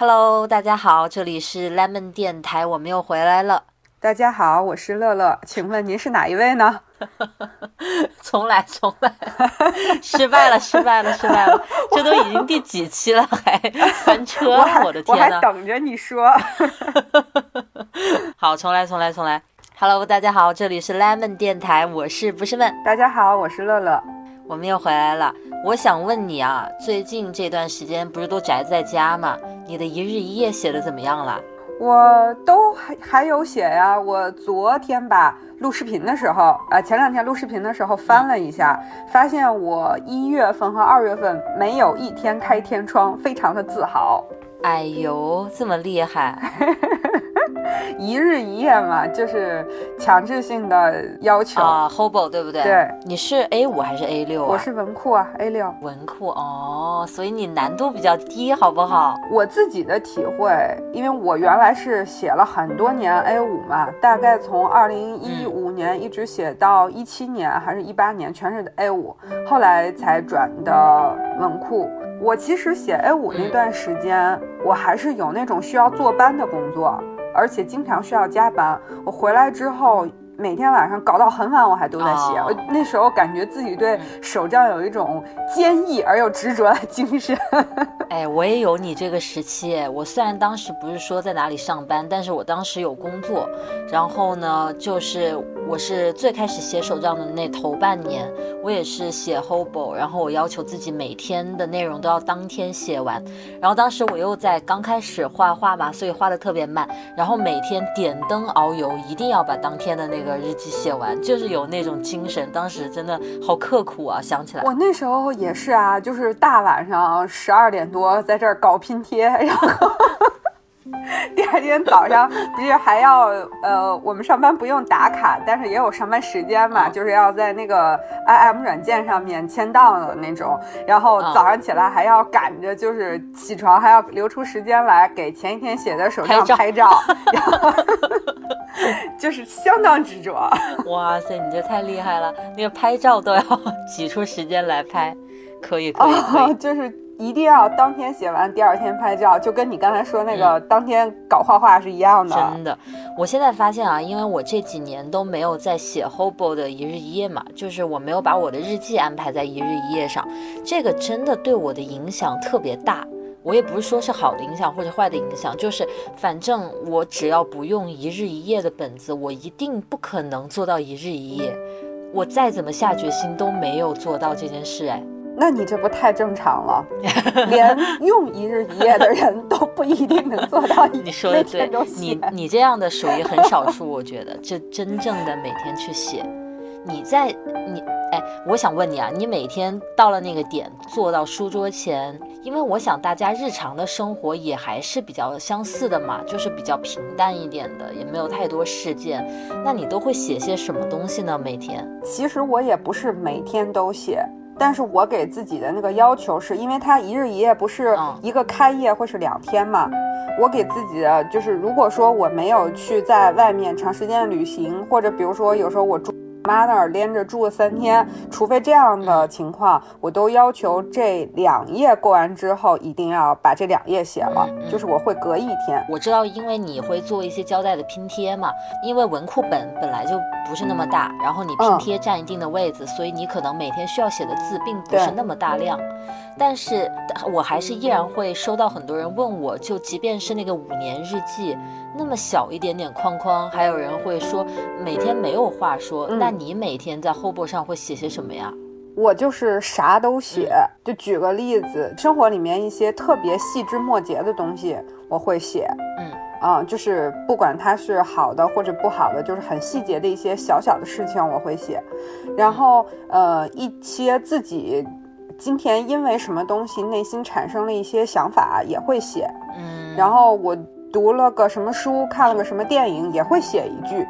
Hello，大家好，这里是 Lemon 电台，我们又回来了。大家好，我是乐乐，请问您是哪一位呢？重来，重来，失败了，失败了，失败了！这都已经第几期了，还翻车？我的天呐！我还等着你说。好，重来，重来，重来。Hello，大家好，这里是 Lemon 电台，我是不是问？大家好，我是乐乐，我们又回来了。我想问你啊，最近这段时间不是都宅在家吗？你的一日一夜写的怎么样了？我都还还有写呀。我昨天吧录视频的时候，呃，前两天录视频的时候翻了一下，发现我一月份和二月份没有一天开天窗，非常的自豪。哎呦，这么厉害！一日一夜嘛，就是强制性的要求啊，Hobo 对不对？对，你是 A 五还是 A 六啊？我是文库啊，A 六。文库哦，所以你难度比较低，好不好？我自己的体会，因为我原来是写了很多年 A 五嘛，大概从二零一五年一直写到一七年还是一八年，全是 A 五，后来才转的文库。我其实写 A 五那段时间，我还是有那种需要坐班的工作。而且经常需要加班，我回来之后。每天晚上搞到很晚，我还都在写。那时候感觉自己对手账有一种坚毅而又执着的精神。哎，我也有你这个时期。我虽然当时不是说在哪里上班，但是我当时有工作。然后呢，就是我是最开始写手账的那头半年，我也是写 Hobo，然后我要求自己每天的内容都要当天写完。然后当时我又在刚开始画画嘛，所以画的特别慢。然后每天点灯熬油，一定要把当天的那个。日记写完就是有那种精神，当时真的好刻苦啊！想起来，我那时候也是啊，就是大晚上十二点多在这儿搞拼贴，然后。第二天早上不是还要呃，我们上班不用打卡，但是也有上班时间嘛，就是要在那个 i m 软件上面签到的那种。然后早上起来还要赶着，就是起床还要留出时间来给前一天写的手账拍照，然后 就是相当执着。哇塞，你这太厉害了，那个拍照都要挤出时间来拍，可以可以可以，就是。一定要当天写完，第二天拍照，就跟你刚才说那个当天搞画画是一样的。真的，我现在发现啊，因为我这几年都没有在写 Hobo 的一日一夜嘛，就是我没有把我的日记安排在一日一夜上，这个真的对我的影响特别大。我也不是说是好的影响或者坏的影响，就是反正我只要不用一日一夜的本子，我一定不可能做到一日一夜。我再怎么下决心都没有做到这件事，哎。那你这不太正常了，连 用一日一夜的人都不一定能做到。你说的对，你你这样的属于很少数，我觉得，这真正的每天去写。你在你哎，我想问你啊，你每天到了那个点，坐到书桌前，因为我想大家日常的生活也还是比较相似的嘛，就是比较平淡一点的，也没有太多事件。那你都会写些什么东西呢？每天？其实我也不是每天都写。但是我给自己的那个要求是，因为它一日一夜不是一个开业或是两天嘛，我给自己的就是，如果说我没有去在外面长时间旅行，或者比如说有时候我住。妈那儿连着住了三天，除非这样的情况，我都要求这两页过完之后，一定要把这两页写了。就是我会隔一天。我知道，因为你会做一些胶带的拼贴嘛，因为文库本本来就不是那么大，然后你拼贴占一定的位置，所以你可能每天需要写的字并不是那么大量。但是我还是依然会收到很多人问我，就即便是那个五年日记。那么小一点点框框，还有人会说每天没有话说。那你每天在 Hobo 上会写些什么呀？我就是啥都写。就举个例子，生活里面一些特别细枝末节的东西，我会写。嗯，啊，就是不管它是好的或者不好的，就是很细节的一些小小的事情，我会写。然后，呃，一些自己今天因为什么东西内心产生了一些想法，也会写。嗯，然后我。读了个什么书，看了个什么电影，也会写一句。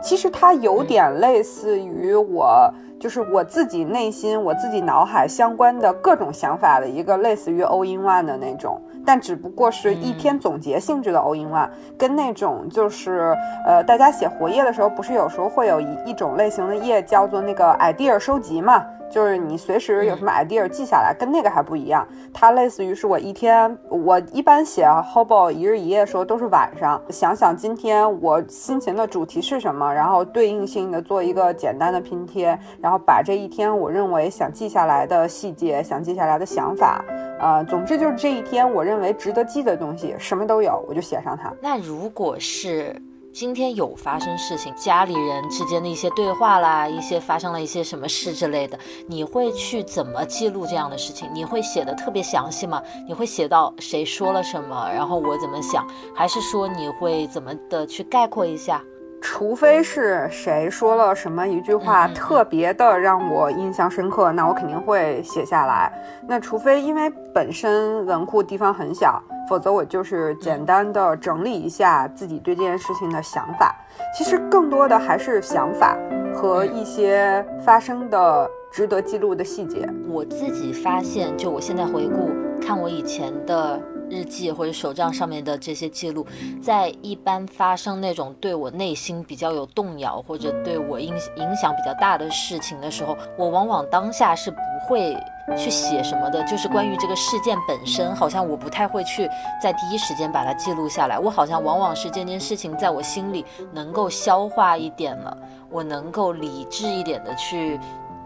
其实它有点类似于我，就是我自己内心、我自己脑海相关的各种想法的一个类似于 all in one 的那种，但只不过是一篇总结性质的 all in one，跟那种就是呃，大家写活页的时候，不是有时候会有一一种类型的页叫做那个 idea 收集嘛？就是你随时有什么 idea 记下来，跟那个还不一样。它类似于是我一天，我一般写 Hobo 一日一夜的时候都是晚上想想今天我心情的主题是什么，然后对应性的做一个简单的拼贴，然后把这一天我认为想记下来的细节、想记下来的想法，呃，总之就是这一天我认为值得记的东西，什么都有，我就写上它。那如果是。今天有发生事情，家里人之间的一些对话啦，一些发生了一些什么事之类的，你会去怎么记录这样的事情？你会写的特别详细吗？你会写到谁说了什么，然后我怎么想，还是说你会怎么的去概括一下？除非是谁说了什么一句话特别的让我印象深刻，那我肯定会写下来。那除非因为本身文库地方很小，否则我就是简单的整理一下自己对这件事情的想法。其实更多的还是想法和一些发生的值得记录的细节。我自己发现，就我现在回顾看我以前的。日记或者手账上面的这些记录，在一般发生那种对我内心比较有动摇或者对我影影响比较大的事情的时候，我往往当下是不会去写什么的。就是关于这个事件本身，好像我不太会去在第一时间把它记录下来。我好像往往是这件事情在我心里能够消化一点了，我能够理智一点的去。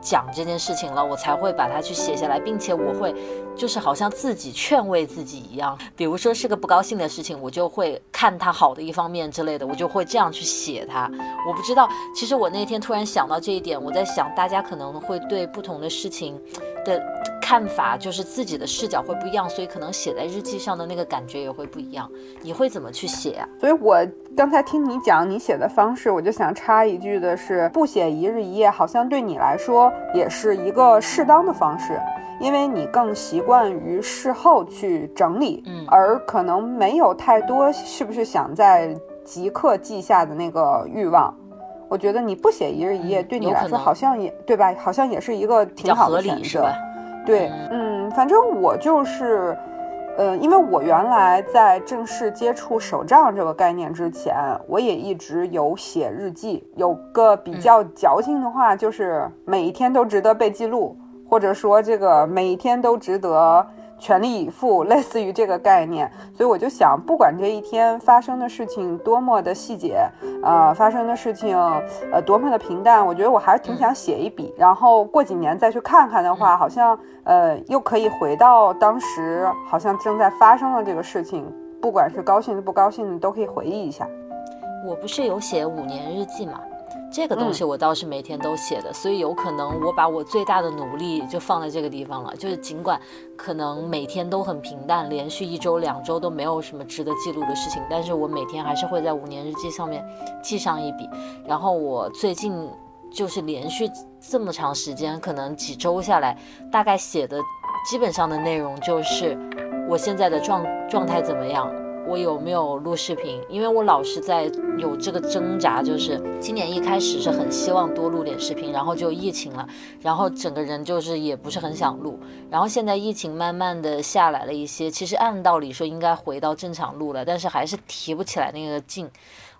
讲这件事情了，我才会把它去写下来，并且我会，就是好像自己劝慰自己一样。比如说是个不高兴的事情，我就会看它好的一方面之类的，我就会这样去写它。我不知道，其实我那天突然想到这一点，我在想大家可能会对不同的事情的看法，就是自己的视角会不一样，所以可能写在日记上的那个感觉也会不一样。你会怎么去写啊？所以我。刚才听你讲你写的方式，我就想插一句的是，不写一日一夜，好像对你来说也是一个适当的方式，因为你更习惯于事后去整理，嗯，而可能没有太多是不是想在即刻记下的那个欲望。我觉得你不写一日一夜，对你来说好像也对吧？好像也是一个挺好的选择，对，嗯，反正我就是。呃，因为我原来在正式接触手账这个概念之前，我也一直有写日记。有个比较矫情的话，就是每一天都值得被记录，或者说这个每一天都值得。全力以赴，类似于这个概念，所以我就想，不管这一天发生的事情多么的细节，呃，发生的事情呃多么的平淡，我觉得我还是挺想写一笔，然后过几年再去看看的话，好像呃又可以回到当时好像正在发生的这个事情，不管是高兴的不高兴的，都可以回忆一下。我不是有写五年日记吗？这个东西我倒是每天都写的，所以有可能我把我最大的努力就放在这个地方了。就是尽管可能每天都很平淡，连续一周两周都没有什么值得记录的事情，但是我每天还是会在五年日记上面记上一笔。然后我最近就是连续这么长时间，可能几周下来，大概写的基本上的内容就是我现在的状状态怎么样。我有没有录视频？因为我老是在有这个挣扎，就是今年一开始是很希望多录点视频，然后就疫情了，然后整个人就是也不是很想录，然后现在疫情慢慢的下来了一些，其实按道理说应该回到正常录了，但是还是提不起来那个劲。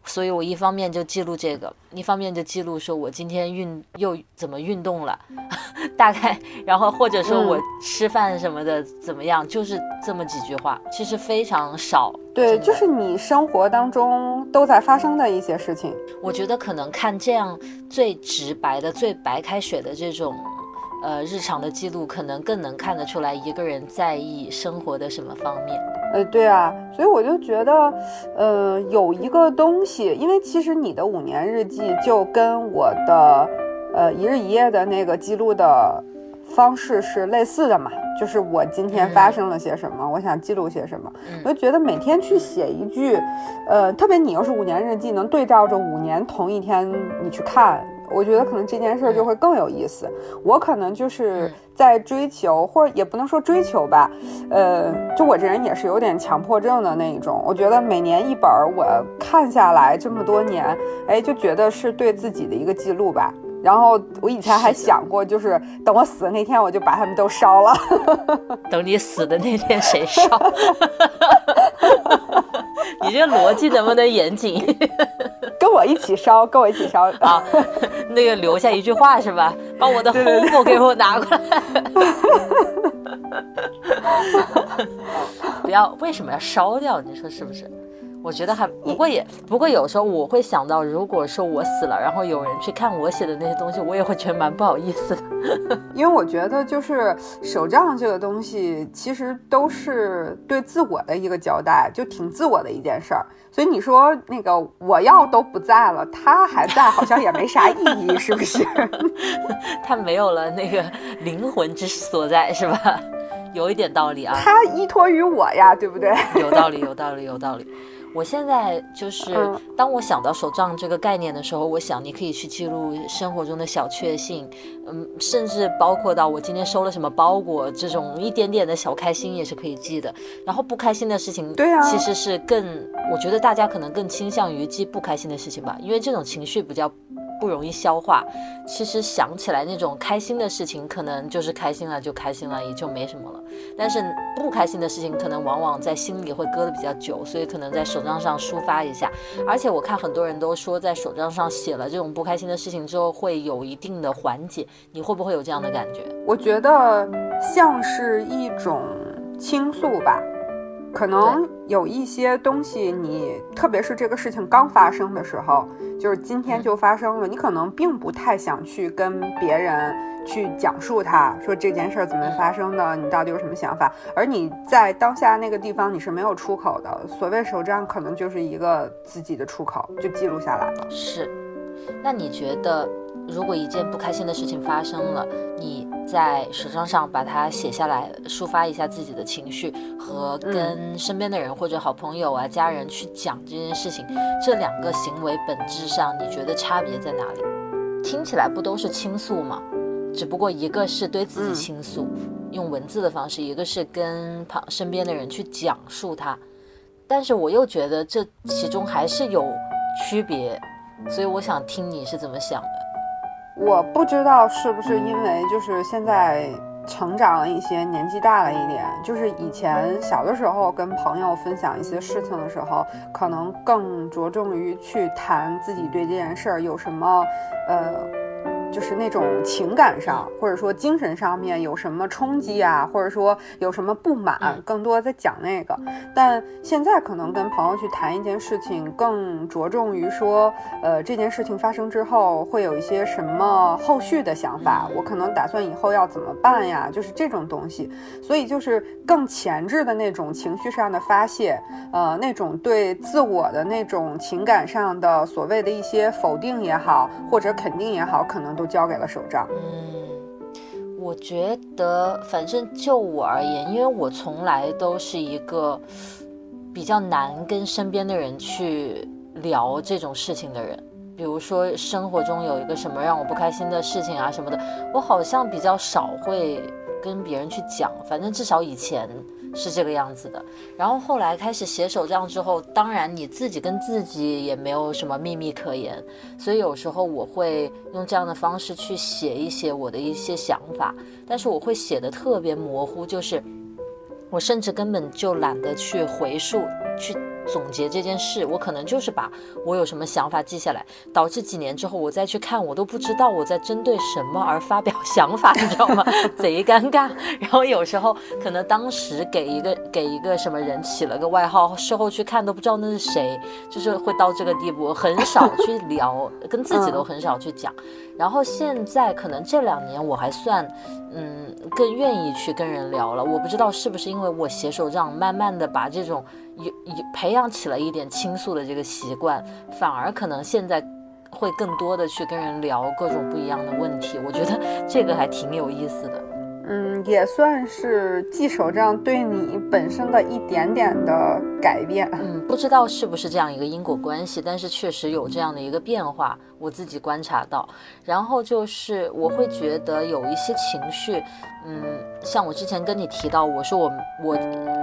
所以我一方面就记录这个，一方面就记录说我今天运又怎么运动了，大概，然后或者说我吃饭什么的怎么样，就是这么几句话，其实非常少。对，就是你生活当中都在发生的一些事情。我觉得可能看这样最直白的、最白开水的这种。呃，日常的记录可能更能看得出来一个人在意生活的什么方面。呃，对啊，所以我就觉得，呃，有一个东西，因为其实你的五年日记就跟我的，呃，一日一夜的那个记录的方式是类似的嘛，就是我今天发生了些什么，我想记录些什么，我就觉得每天去写一句，呃，特别你要是五年日记能对照着五年同一天你去看。我觉得可能这件事就会更有意思。我可能就是在追求，或者也不能说追求吧，呃，就我这人也是有点强迫症的那一种。我觉得每年一本，我看下来这么多年，哎，就觉得是对自己的一个记录吧。然后我以前还想过，就是等我死的那天，我就把他们都烧了。等你死的那天谁烧？你这逻辑能不能严谨？跟我一起烧，跟我一起烧 啊！那个留下一句话是吧？把我的 home 给我拿过来。不要，为什么要烧掉？你说是不是？我觉得还不过也不过有时候我会想到，如果说我死了，然后有人去看我写的那些东西，我也会觉得蛮不好意思的。因为我觉得就是手账这个东西，其实都是对自我的一个交代，就挺自我的一件事儿。所以你说那个我要都不在了，他还在，好像也没啥意义，是不是？他没有了那个灵魂之所在，是吧？有一点道理啊。他依托于我呀，对不对？有道理，有道理，有道理。我现在就是，当我想到手账这个概念的时候，我想你可以去记录生活中的小确幸，嗯，甚至包括到我今天收了什么包裹这种一点点的小开心也是可以记的。然后不开心的事情，对啊，其实是更，我觉得大家可能更倾向于记不开心的事情吧，因为这种情绪比较。不容易消化，其实想起来那种开心的事情，可能就是开心了就开心了，也就没什么了。但是不开心的事情，可能往往在心里会搁的比较久，所以可能在手账上抒发一下。而且我看很多人都说，在手账上写了这种不开心的事情之后，会有一定的缓解。你会不会有这样的感觉？我觉得像是一种倾诉吧。可能有一些东西，你特别是这个事情刚发生的时候，就是今天就发生了，你可能并不太想去跟别人去讲述它，说这件事儿怎么发生的，你到底有什么想法？而你在当下那个地方，你是没有出口的。所谓手账，可能就是一个自己的出口，就记录下来了。是，那你觉得？如果一件不开心的事情发生了，你在手账上把它写下来，抒发一下自己的情绪，和跟身边的人或者好朋友啊、家人去讲这件事情，这两个行为本质上你觉得差别在哪里？听起来不都是倾诉吗？只不过一个是对自己倾诉，用文字的方式；一个是跟旁身边的人去讲述它。但是我又觉得这其中还是有区别，所以我想听你是怎么想的。我不知道是不是因为就是现在成长了一些，年纪大了一点，就是以前小的时候跟朋友分享一些事情的时候，可能更着重于去谈自己对这件事儿有什么，呃。就是那种情感上，或者说精神上面有什么冲击啊，或者说有什么不满，更多在讲那个。但现在可能跟朋友去谈一件事情，更着重于说，呃，这件事情发生之后会有一些什么后续的想法，我可能打算以后要怎么办呀？就是这种东西。所以就是更前置的那种情绪上的发泄，呃，那种对自我的那种情感上的所谓的一些否定也好，或者肯定也好，可能都。交给了手账。嗯，我觉得，反正就我而言，因为我从来都是一个比较难跟身边的人去聊这种事情的人。比如说，生活中有一个什么让我不开心的事情啊什么的，我好像比较少会跟别人去讲。反正至少以前。是这个样子的，然后后来开始写手账之后，当然你自己跟自己也没有什么秘密可言，所以有时候我会用这样的方式去写一写我的一些想法，但是我会写的特别模糊，就是我甚至根本就懒得去回溯去。总结这件事，我可能就是把我有什么想法记下来，导致几年之后我再去看，我都不知道我在针对什么而发表想法，你知道吗？贼尴尬。然后有时候可能当时给一个给一个什么人起了个外号，事后去看都不知道那是谁，就是会到这个地步，很少去聊，跟自己都很少去讲。然后现在可能这两年我还算，嗯，更愿意去跟人聊了。我不知道是不是因为我写手账，慢慢的把这种。有有培养起了一点倾诉的这个习惯，反而可能现在会更多的去跟人聊各种不一样的问题，我觉得这个还挺有意思的。嗯，也算是记手账对你本身的一点点的改变。嗯，不知道是不是这样一个因果关系，但是确实有这样的一个变化，我自己观察到。然后就是我会觉得有一些情绪，嗯，像我之前跟你提到，我说我我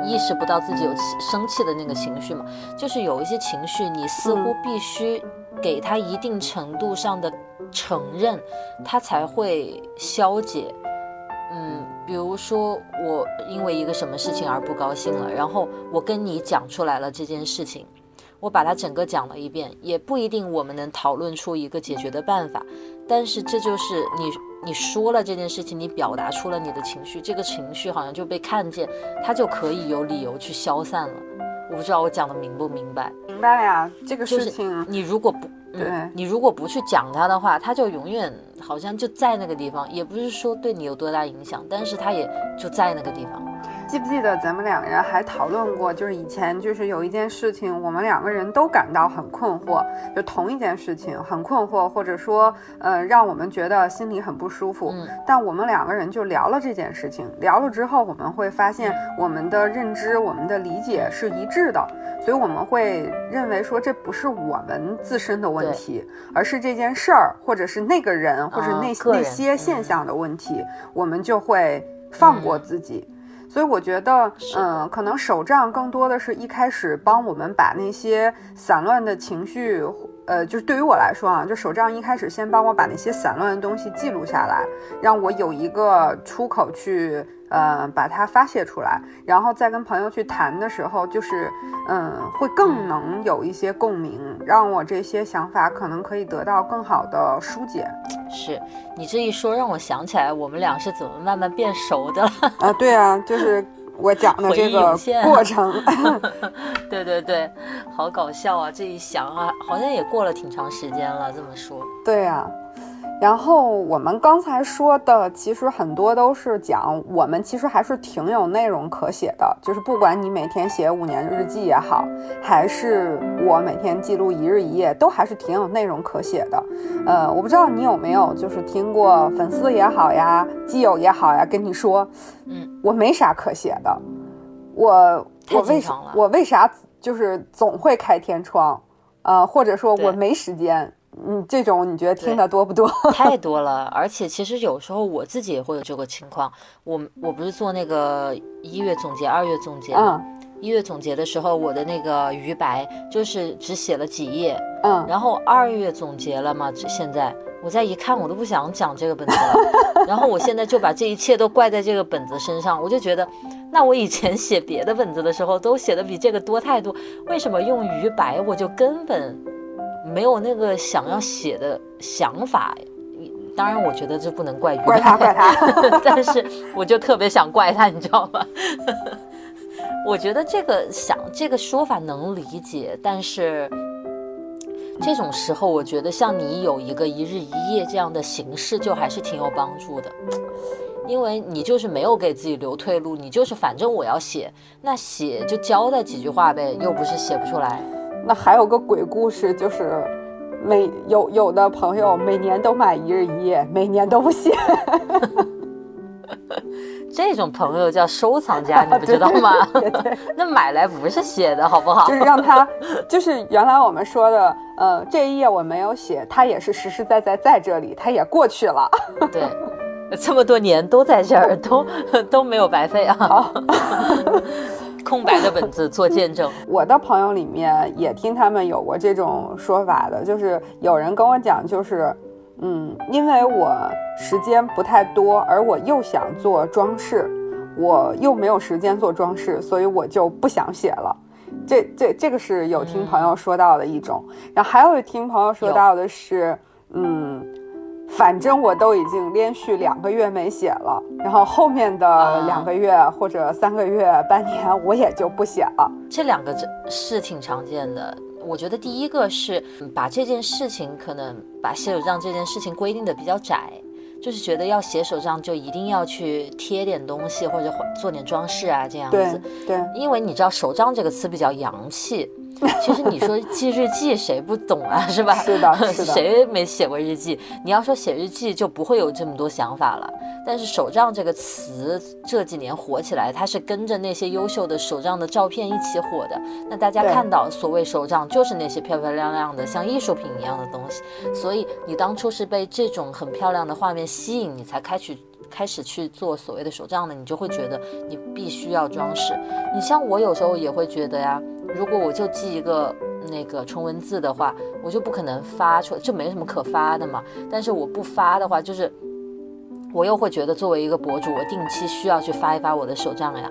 意识不到自己有生气的那个情绪嘛，就是有一些情绪，你似乎必须给他一定程度上的承认，他才会消解。嗯，比如说我因为一个什么事情而不高兴了，然后我跟你讲出来了这件事情，我把它整个讲了一遍，也不一定我们能讨论出一个解决的办法，但是这就是你你说了这件事情，你表达出了你的情绪，这个情绪好像就被看见，它就可以有理由去消散了。我不知道我讲的明不明白？明白呀，这个事情你如果不。对你如果不去讲它的话，它就永远好像就在那个地方，也不是说对你有多大影响，但是他也就在那个地方。记不记得咱们两个人还讨论过，就是以前就是有一件事情，我们两个人都感到很困惑，就同一件事情很困惑，或者说呃让我们觉得心里很不舒服。嗯。但我们两个人就聊了这件事情，聊了之后，我们会发现我们的认知、我们的理解是一致的，所以我们会认为说这不是我们自身的问题，而是这件事儿，或者是那个人，或者那那些现象的问题，我们就会放过自己。所以我觉得，嗯，可能手账更多的是一开始帮我们把那些散乱的情绪。呃，就是对于我来说啊，就手账一开始先帮我把那些散乱的东西记录下来，让我有一个出口去，呃，把它发泄出来，然后再跟朋友去谈的时候，就是，嗯，会更能有一些共鸣，让我这些想法可能可以得到更好的疏解。是你这一说，让我想起来我们俩是怎么慢慢变熟的了啊？对啊，就是。我讲的这个过程，对对对，好搞笑啊！这一想啊，好像也过了挺长时间了。这么说，对呀。然后我们刚才说的，其实很多都是讲我们其实还是挺有内容可写的，就是不管你每天写五年日记也好，还是我每天记录一日一夜，都还是挺有内容可写的。呃，我不知道你有没有就是听过粉丝也好呀，基友也好呀，跟你说，嗯，我没啥可写的，我我为啥我为啥就是总会开天窗，呃，或者说我没时间。嗯，这种你觉得听的多不多？太多了，而且其实有时候我自己也会有这个情况。我我不是做那个一月总结、二月总结吗？一月总结的时候，我的那个余白就是只写了几页。嗯。然后二月总结了嘛，现在我再一看，我都不想讲这个本子了。然后我现在就把这一切都怪在这个本子身上，我就觉得，那我以前写别的本子的时候都写的比这个多太多，为什么用余白我就根本？没有那个想要写的想法，当然我觉得这不能怪怪他怪他，但是我就特别想怪他，你知道吗？我觉得这个想这个说法能理解，但是这种时候我觉得像你有一个一日一夜这样的形式，就还是挺有帮助的，因为你就是没有给自己留退路，你就是反正我要写，那写就交代几句话呗，又不是写不出来。那还有个鬼故事，就是每有有的朋友每年都买一日一夜，每年都不写。这种朋友叫收藏家，你不知道吗？那买来不是写的，好不好？就是让他，就是原来我们说的，呃，这一页我没有写，他也是实实在在在这里，他也过去了。对，这么多年都在这儿，都都没有白费啊。空白的本子做见证。我的朋友里面也听他们有过这种说法的，就是有人跟我讲，就是，嗯，因为我时间不太多，而我又想做装饰，我又没有时间做装饰，所以我就不想写了。这这这个是有听朋友说到的一种。然后还有听朋友说到的是，嗯。反正我都已经连续两个月没写了，然后后面的两个月或者三个月、半年我也就不写了。这两个是挺常见的。我觉得第一个是把这件事情，可能把写手账这件事情规定的比较窄，就是觉得要写手账就一定要去贴点东西或者做点装饰啊这样子。对，因为你知道手账这个词比较洋气。其实你说记日记谁不懂啊，是吧？是的，是的。谁没写过日记？你要说写日记，就不会有这么多想法了。但是手账这个词这几年火起来，它是跟着那些优秀的手账的照片一起火的。那大家看到所谓手账，就是那些漂漂亮亮的像艺术品一样的东西。所以你当初是被这种很漂亮的画面吸引，你才开始开始去做所谓的手账的，你就会觉得你必须要装饰。你像我有时候也会觉得呀。如果我就记一个那个纯文字的话，我就不可能发出来，就没什么可发的嘛。但是我不发的话，就是我又会觉得作为一个博主，我定期需要去发一发我的手账呀。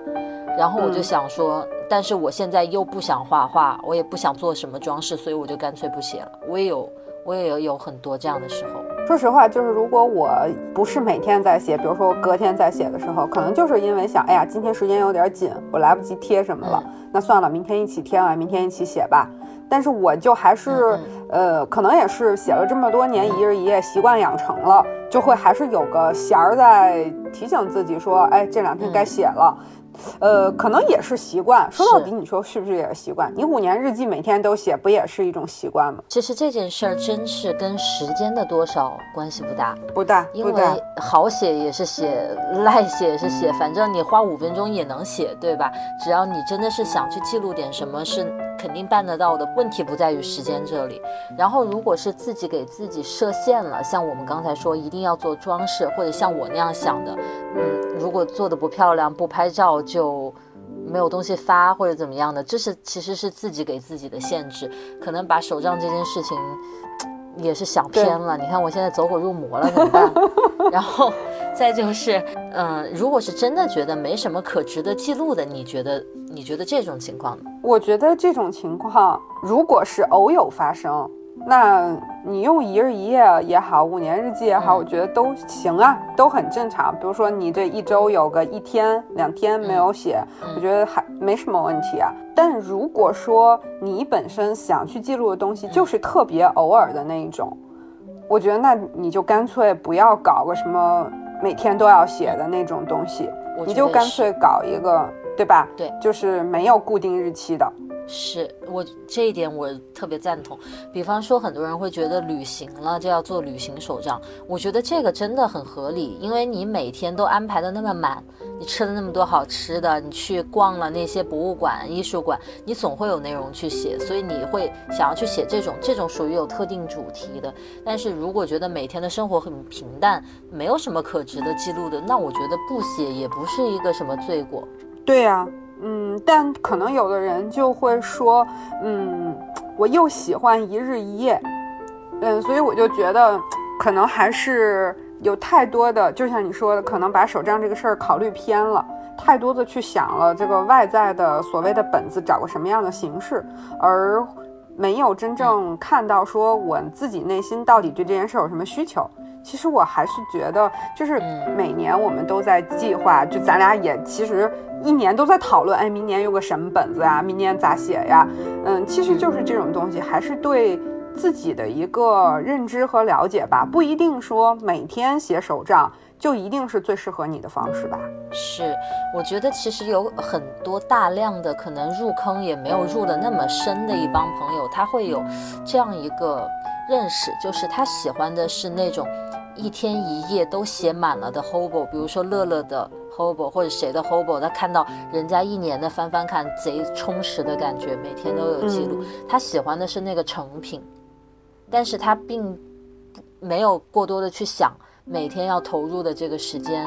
然后我就想说，但是我现在又不想画画，我也不想做什么装饰，所以我就干脆不写了。我也有，我也有有很多这样的时候。说实话，就是如果我不是每天在写，比如说我隔天在写的时候，可能就是因为想，哎呀，今天时间有点紧，我来不及贴什么了，那算了，明天一起贴完，明天一起写吧。但是我就还是，呃，可能也是写了这么多年一日一夜，习惯养成了，就会还是有个弦儿在提醒自己说，哎，这两天该写了。呃，可能也是习惯。说到底，你说是不是也是习惯？你五年日记每天都写，不也是一种习惯吗？其实这件事儿真是跟时间的多少关系不大，不大，因为好写也是写，赖写也是写，反正你花五分钟也能写，对吧？只要你真的是想去记录点什么，是肯定办得到的。问题不在于时间这里。然后，如果是自己给自己设限了，像我们刚才说一定要做装饰，或者像我那样想的，嗯，如果做的不漂亮，不拍照。就没有东西发或者怎么样的，这是其实是自己给自己的限制，可能把手账这件事情也是想偏了。你看我现在走火入魔了，怎么办？然后再就是，嗯，如果是真的觉得没什么可值得记录的，你觉得你觉得这种情况呢？我觉得这种情况如果是偶有发生。那你用一日一夜也好，五年日记也好，我觉得都行啊，都很正常。比如说你这一周有个一天两天没有写，我觉得还没什么问题啊。但如果说你本身想去记录的东西就是特别偶尔的那一种，我觉得那你就干脆不要搞个什么每天都要写的那种东西，你就干脆搞一个，对吧？对，就是没有固定日期的。是我这一点我特别赞同。比方说，很多人会觉得旅行了就要做旅行手账，我觉得这个真的很合理，因为你每天都安排的那么满，你吃了那么多好吃的，你去逛了那些博物馆、艺术馆，你总会有内容去写，所以你会想要去写这种这种属于有特定主题的。但是如果觉得每天的生活很平淡，没有什么可值得记录的，那我觉得不写也不是一个什么罪过。对呀。嗯，但可能有的人就会说，嗯，我又喜欢一日一夜，嗯，所以我就觉得，可能还是有太多的，就像你说的，可能把手账这个事儿考虑偏了，太多的去想了这个外在的所谓的本子找个什么样的形式，而没有真正看到说我自己内心到底对这件事有什么需求。其实我还是觉得，就是每年我们都在计划，就咱俩也其实一年都在讨论，哎，明年有个什么本子啊？明年咋写呀？嗯，其实就是这种东西，还是对自己的一个认知和了解吧，不一定说每天写手账就一定是最适合你的方式吧。是，我觉得其实有很多大量的可能入坑也没有入的那么深的一帮朋友，他会有这样一个认识，就是他喜欢的是那种。一天一夜都写满了的 hobo，比如说乐乐的 hobo 或者谁的 hobo，他看到人家一年的翻翻看，贼充实的感觉，每天都有记录。他喜欢的是那个成品，但是他并没有过多的去想每天要投入的这个时间，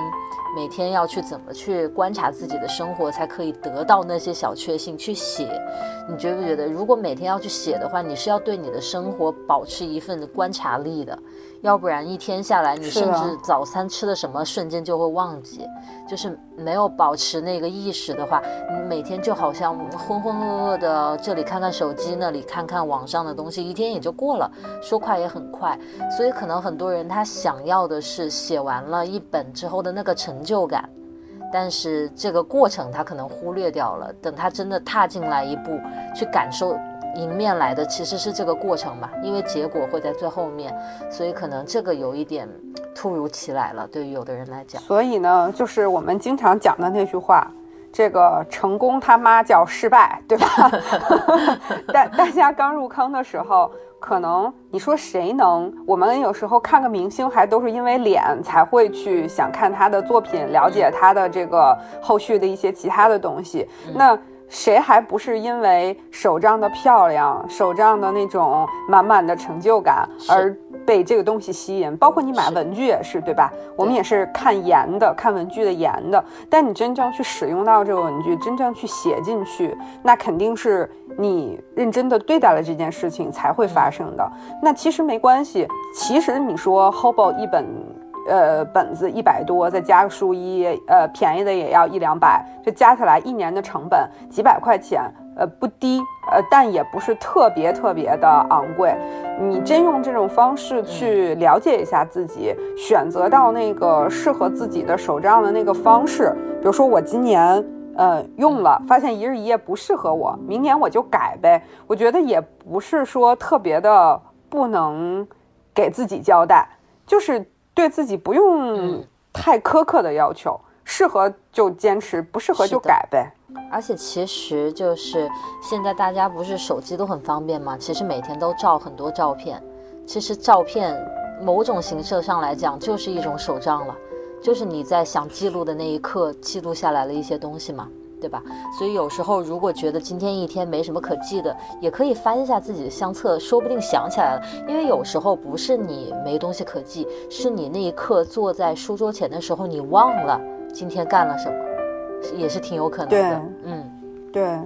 每天要去怎么去观察自己的生活，才可以得到那些小确幸去写。你觉不觉得，如果每天要去写的话，你是要对你的生活保持一份观察力的？要不然一天下来，你甚至早餐吃的什么瞬间就会忘记，就是没有保持那个意识的话，你每天就好像浑浑噩噩的，这里看看手机，那里看看网上的东西，一天也就过了，说快也很快。所以可能很多人他想要的是写完了一本之后的那个成就感，但是这个过程他可能忽略掉了。等他真的踏进来一步，去感受。迎面来的其实是这个过程吧，因为结果会在最后面，所以可能这个有一点突如其来了，对于有的人来讲。所以呢，就是我们经常讲的那句话，这个成功他妈叫失败，对吧？大大家刚入坑的时候，可能你说谁能？我们有时候看个明星，还都是因为脸才会去想看他的作品，了解他的这个后续的一些其他的东西。那。谁还不是因为手账的漂亮、手账的那种满满的成就感而被这个东西吸引？包括你买文具也是，对吧？我们也是看颜的，看文具的颜的。但你真正去使用到这个文具，真正去写进去，那肯定是你认真的对待了这件事情才会发生的。那其实没关系，其实你说 Hobo 一本。呃，本子一百多，再加个书衣，呃，便宜的也要一两百，这加起来一年的成本几百块钱，呃不低，呃但也不是特别特别的昂贵。你真用这种方式去了解一下自己，选择到那个适合自己的手账的那个方式。比如说我今年呃用了，发现一日一夜不适合我，明年我就改呗。我觉得也不是说特别的不能给自己交代，就是对自己不用太苛刻的要求。适合就坚持，不适合就改呗。而且其实就是现在大家不是手机都很方便吗？其实每天都照很多照片。其实照片某种形式上来讲就是一种手账了，就是你在想记录的那一刻记录下来了一些东西嘛，对吧？所以有时候如果觉得今天一天没什么可记的，也可以翻一下自己的相册，说不定想起来了。因为有时候不是你没东西可记，是你那一刻坐在书桌前的时候你忘了。今天干了什么，也是挺有可能的。嗯，对。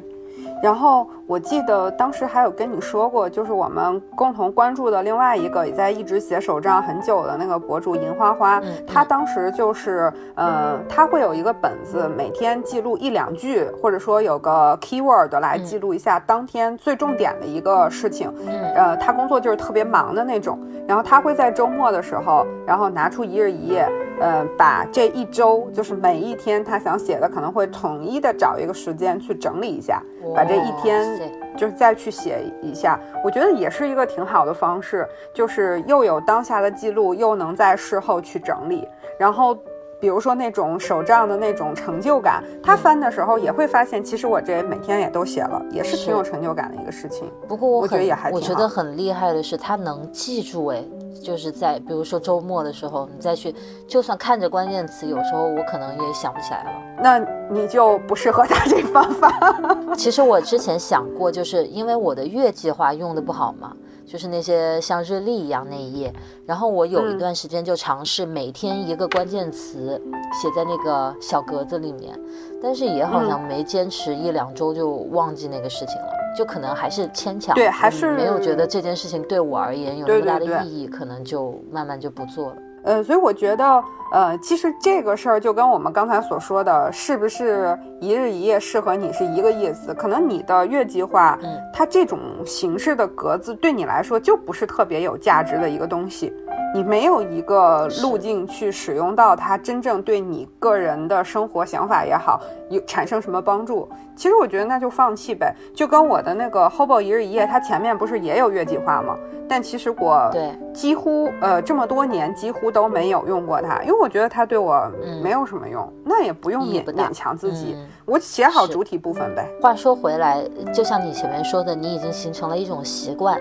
然后我记得当时还有跟你说过，就是我们共同关注的另外一个也在一直写手账很久的那个博主银花花，他当时就是，呃，她会有一个本子，每天记录一两句，或者说有个 keyword 来记录一下当天最重点的一个事情。呃，她工作就是特别忙的那种，然后她会在周末的时候，然后拿出一日一夜。呃，把这一周就是每一天他想写的，可能会统一的找一个时间去整理一下，把这一天就是再去写一下，我觉得也是一个挺好的方式，就是又有当下的记录，又能在事后去整理，然后。比如说那种手账的那种成就感，他翻的时候也会发现，其实我这每天也都写了，也是挺有成就感的一个事情。不过我觉得也还我觉得很厉害的是，他能记住哎，就是在比如说周末的时候，你再去，就算看着关键词，有时候我可能也想不起来了。那你就不适合他这方法。其实我之前想过，就是因为我的月计划用的不好嘛。就是那些像日历一样那一页，然后我有一段时间就尝试每天一个关键词写在那个小格子里面，但是也好像没坚持一两周就忘记那个事情了，就可能还是牵强，对，还是没有觉得这件事情对我而言有那么大的意义，可能就慢慢就不做了。呃，所以我觉得，呃，其实这个事儿就跟我们刚才所说的，是不是一日一夜适合你是一个意思。可能你的月计划，嗯，它这种形式的格子对你来说就不是特别有价值的一个东西。你没有一个路径去使用到它，真正对你个人的生活想法也好，有产生什么帮助？其实我觉得那就放弃呗。就跟我的那个 Hobo 一日一夜，它前面不是也有月计划吗？但其实我对几乎呃这么多年几乎都没有用过它，因为我觉得它对我没有什么用。那也不用勉勉强自己，我写好主体部分呗。话说回来，就像你前面说的，你已经形成了一种习惯。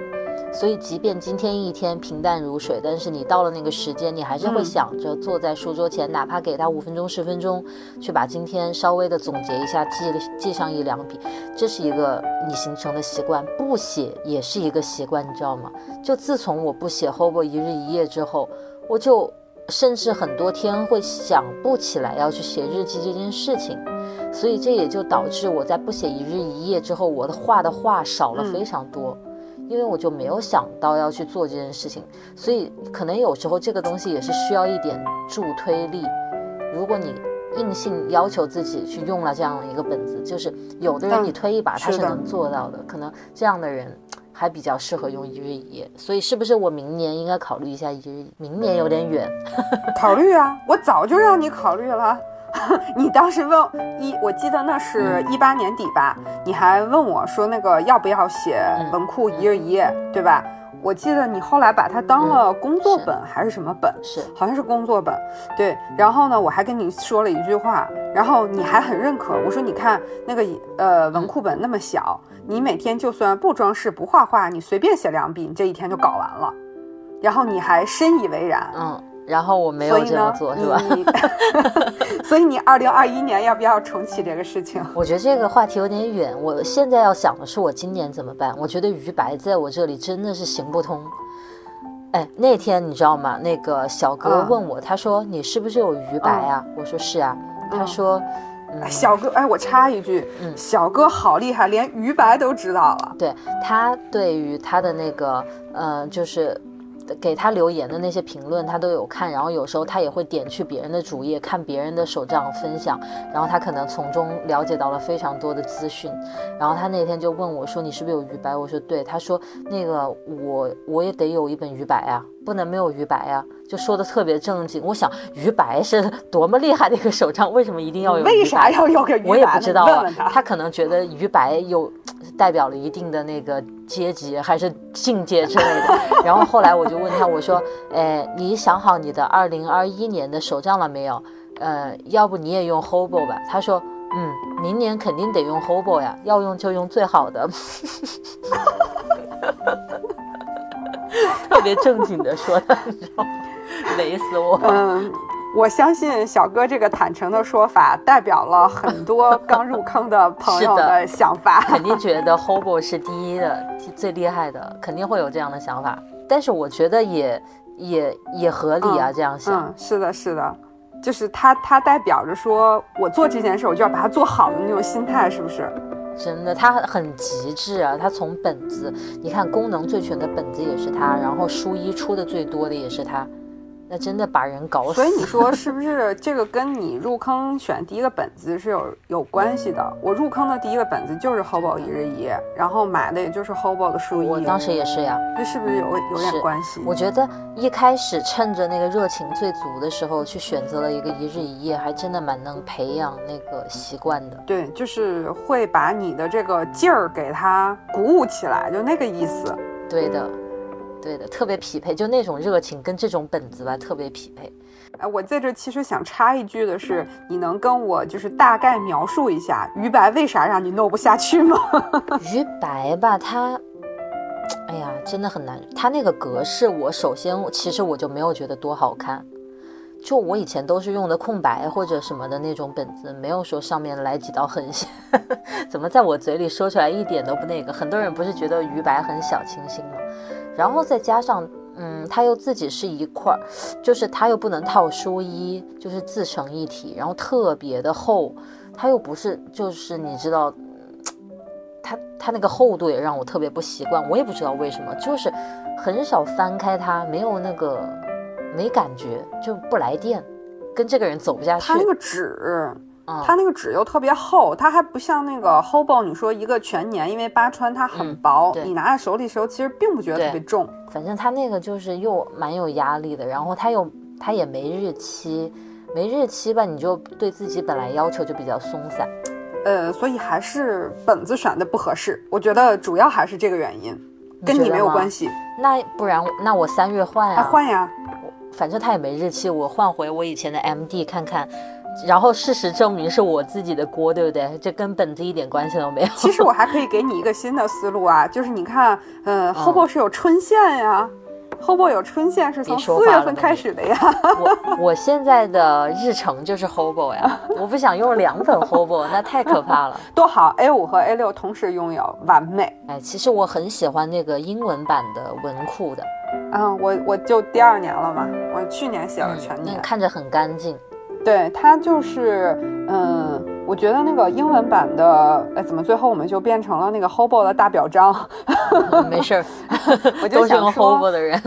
所以，即便今天一天平淡如水，但是你到了那个时间，你还是会想着坐在书桌前，哪怕给他五分钟、十分钟，去把今天稍微的总结一下，记记上一两笔。这是一个你形成的习惯，不写也是一个习惯，你知道吗？就自从我不写 Hobo 一日一夜之后，我就甚至很多天会想不起来要去写日记这件事情。所以这也就导致我在不写一日一夜之后，我的画的画少了非常多。因为我就没有想到要去做这件事情，所以可能有时候这个东西也是需要一点助推力。如果你硬性要求自己去用了这样的一个本子，就是有的人你推一把他是能做到的，可能这样的人还比较适合用一日一夜。所以是不是我明年应该考虑一下一日？明年有点远，考虑啊，我早就让你考虑了。你当时问一，我记得那是一八年底吧，你还问我说那个要不要写文库一日一夜，对吧？我记得你后来把它当了工作本还是什么本？是，好像是工作本。对，然后呢，我还跟你说了一句话，然后你还很认可。我说你看那个呃文库本那么小，你每天就算不装饰不画画，你随便写两笔，你这一天就搞完了。然后你还深以为然。嗯。然后我没有这么做，是吧？所以你二零二一年要不要重启这个事情？我觉得这个话题有点远。我现在要想的是我今年怎么办。我觉得鱼白在我这里真的是行不通。哎，那天你知道吗？那个小哥问我，他说你是不是有鱼白啊？我说是啊。他说，嗯小哥，哎，我插一句，嗯小哥好厉害，连鱼白都知道了。对他对于他的那个，呃，就是。给他留言的那些评论，他都有看，然后有时候他也会点去别人的主页看别人的手账分享，然后他可能从中了解到了非常多的资讯。然后他那天就问我说：“你是不是有鱼白？”我说：“对。”他说：“那个我我也得有一本鱼白啊，不能没有于白啊。”就说的特别正经。我想于白是 多么厉害的一个手账，为什么一定要有？为啥要有个鱼白？我也不知道啊。他可能觉得于白有代表了一定的那个阶级还是境界之类的。然后后来我就问他，我说：“哎，你想好你的二零二一年的手账了没有？呃，要不你也用 Hobo 吧？”他说。嗯，明年肯定得用 Hobo 呀，要用就用最好的。特别正经的说的，雷死我。嗯，我相信小哥这个坦诚的说法，代表了很多刚入坑的朋友的想法。肯定觉得 Hobo 是第一的，最厉害的，肯定会有这样的想法。但是我觉得也也也合理啊，这样想。嗯，是的，是的。就是它，它代表着说我做这件事，我就要把它做好的那种心态，是不是？真的，它很极致啊！它从本子，你看功能最全的本子也是它，然后书衣出的最多的也是它。那真的把人搞死。所以你说 是不是这个跟你入坑选第一个本子是有有关系的？我入坑的第一个本子就是 Hobo 一日一夜，然后买的也就是 Hobo 的书衣。我当时也是呀，那是不是有有点关系？我觉得一开始趁着那个热情最足的时候去选择了一个一日一夜，还真的蛮能培养那个习惯的。对，就是会把你的这个劲儿给它鼓舞起来，就那个意思。对的。对的，特别匹配，就那种热情跟这种本子吧，特别匹配。哎，我在这其实想插一句的是，你能跟我就是大概描述一下于白为啥让你弄不下去吗？于白吧，他，哎呀，真的很难。他那个格式，我首先其实我就没有觉得多好看。就我以前都是用的空白或者什么的那种本子，没有说上面来几道横线。怎么在我嘴里说出来一点都不那个？很多人不是觉得于白很小清新吗？然后再加上，嗯，它又自己是一块儿，就是它又不能套书衣，就是自成一体，然后特别的厚，它又不是，就是你知道，它它那个厚度也让我特别不习惯，我也不知道为什么，就是很少翻开它，没有那个没感觉，就不来电，跟这个人走不下去。它那个纸。它那个纸又特别厚，它还不像那个 Hobo，你说一个全年，因为八川它很薄，你拿在手里时候其实并不觉得特别重。反正它那个就是又蛮有压力的，然后它又它也没日期，没日期吧，你就对自己本来要求就比较松散。呃，所以还是本子选的不合适，我觉得主要还是这个原因，跟你没有关系。那不然那我三月换呀？换呀，反正它也没日期，我换回我以前的 MD 看看。然后事实证明是我自己的锅，对不对？这跟本子一点关系都没有。其实我还可以给你一个新的思路啊，就是你看，嗯，Hobo 是有春线呀，Hobo 有春线是从四月份开始的呀。我我现在的日程就是 Hobo 呀，我不想用两本 Hobo，那太可怕了。多好，A 五和 A 六同时拥有，完美。哎，其实我很喜欢那个英文版的文库的。嗯，我我就第二年了嘛，我去年写了全年，看着很干净。对它就是，嗯，我觉得那个英文版的，哎，怎么最后我们就变成了那个 Hobo 的大表彰？没事儿，我就想说，Hobo 的人，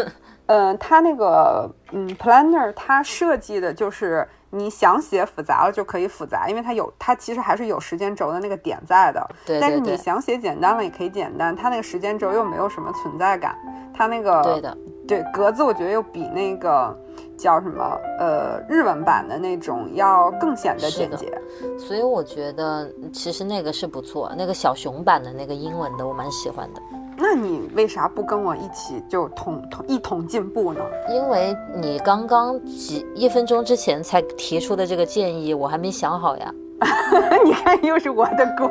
嗯，它那个，嗯，Planner 它设计的就是你想写复杂了就可以复杂，因为它有，它其实还是有时间轴的那个点在的。对。但是你想写简单了也可以简单，它那个时间轴又没有什么存在感，它那个对的，对格子我觉得又比那个。叫什么？呃，日文版的那种要更显得简洁，所以我觉得其实那个是不错。那个小熊版的那个英文的我蛮喜欢的。那你为啥不跟我一起就同同一同进步呢？因为你刚刚几一分钟之前才提出的这个建议，我还没想好呀。你看，又是我的锅。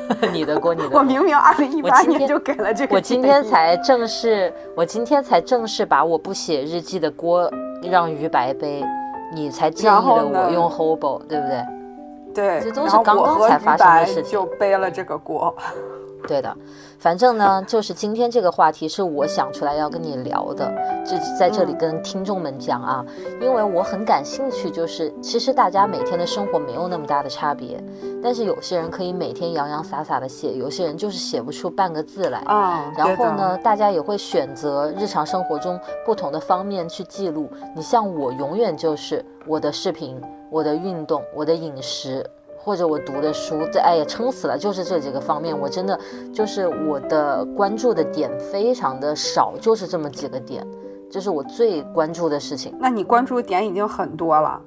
你的锅，你的锅。我明明二零一八年就给了这个。我今天才正式，我今天才正式把我不写日记的锅让于白背，你才建议的我用 Hobo，对不对？对。这都是刚刚才发生的事情。就背了这个锅。对的，反正呢，就是今天这个话题是我想出来要跟你聊的，就在这里跟听众们讲啊，因为我很感兴趣，就是其实大家每天的生活没有那么大的差别，但是有些人可以每天洋洋洒洒的写，有些人就是写不出半个字来啊。然后呢，大家也会选择日常生活中不同的方面去记录。你像我，永远就是我的视频、我的运动、我的饮食。或者我读的书，这哎呀撑死了，就是这几个方面，我真的就是我的关注的点非常的少，就是这么几个点，这是我最关注的事情。那你关注的点已经很多了。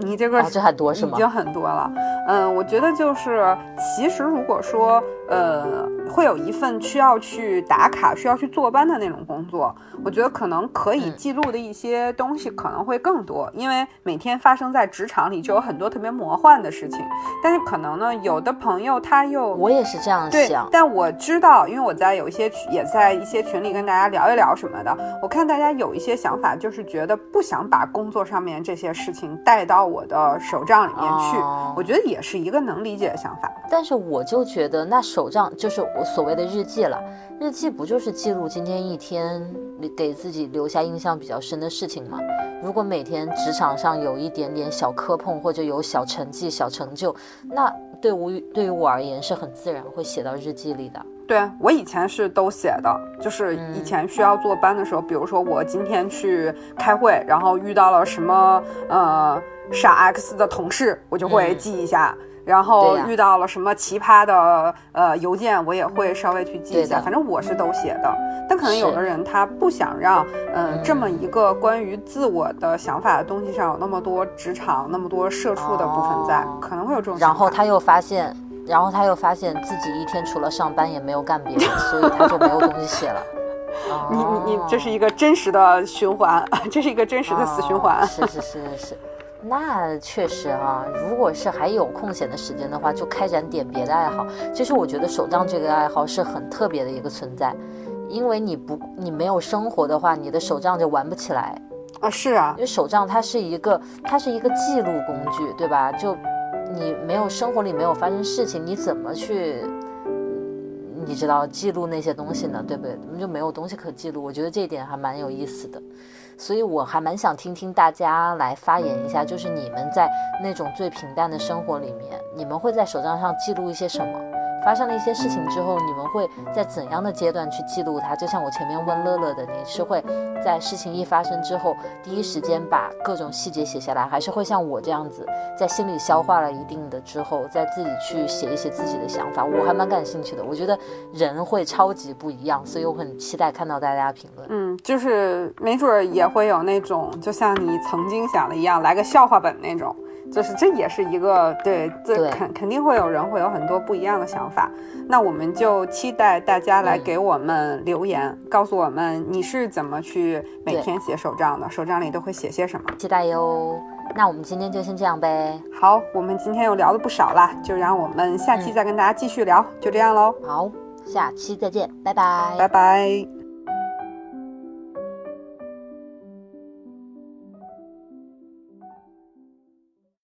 你这个这还多是吗？已经很多了。嗯，我觉得就是，其实如果说，呃，会有一份需要去打卡、需要去坐班的那种工作，我觉得可能可以记录的一些东西可能会更多，因为每天发生在职场里就有很多特别魔幻的事情。但是可能呢，有的朋友他又我也是这样想，但我知道，因为我在有一些也在一些群里跟大家聊一聊什么的，我看大家有一些想法，就是觉得不想把工作上面这些事情带到。我的手账里面去，我觉得也是一个能理解的想法。但是我就觉得，那手账就是我所谓的日记了。日记不就是记录今天一天给自己留下印象比较深的事情吗？如果每天职场上有一点点小磕碰，或者有小成绩、小成就，那对我对于我而言是很自然会写到日记里的。对我以前是都写的，就是以前需要坐班的时候，比如说我今天去开会，然后遇到了什么呃傻 X 的同事，我就会记一下；然后遇到了什么奇葩的呃邮件，我也会稍微去记一下。反正我是都写的，但可能有的人他不想让嗯这么一个关于自我的想法的东西上有那么多职场那么多社畜的部分在，可能会有这种。然后他又发现。然后他又发现自己一天除了上班也没有干别的，所以他就没有东西写了。你你你，这是一个真实的循环，这是一个真实的死循环。是是是是是，那确实啊，如果是还有空闲的时间的话，就开展点别的爱好。其实我觉得手账这个爱好是很特别的一个存在，因为你不你没有生活的话，你的手账就玩不起来啊。是啊，因为手账它是一个它是一个记录工具，对吧？就。你没有生活里没有发生事情，你怎么去，你知道记录那些东西呢？对不对？我们就没有东西可记录。我觉得这一点还蛮有意思的，所以我还蛮想听听大家来发言一下，就是你们在那种最平淡的生活里面，你们会在手账上记录一些什么？发生了一些事情之后，你们会在怎样的阶段去记录它？就像我前面问乐乐的，你是会在事情一发生之后，第一时间把各种细节写下来，还是会像我这样子，在心里消化了一定的之后，再自己去写一写自己的想法？我还蛮感兴趣的，我觉得人会超级不一样，所以我很期待看到大家评论。嗯，就是没准也会有那种，就像你曾经想的一样，来个笑话本那种。就是这也是一个对，这肯肯定会有人会有很多不一样的想法。那我们就期待大家来给我们留言，告诉我们你是怎么去每天写手账的，手账里都会写些什么？期待哟。那我们今天就先这样呗。好，我们今天又聊了不少了，就让我们下期再跟大家继续聊。就这样喽。好，下期再见，拜拜，拜拜。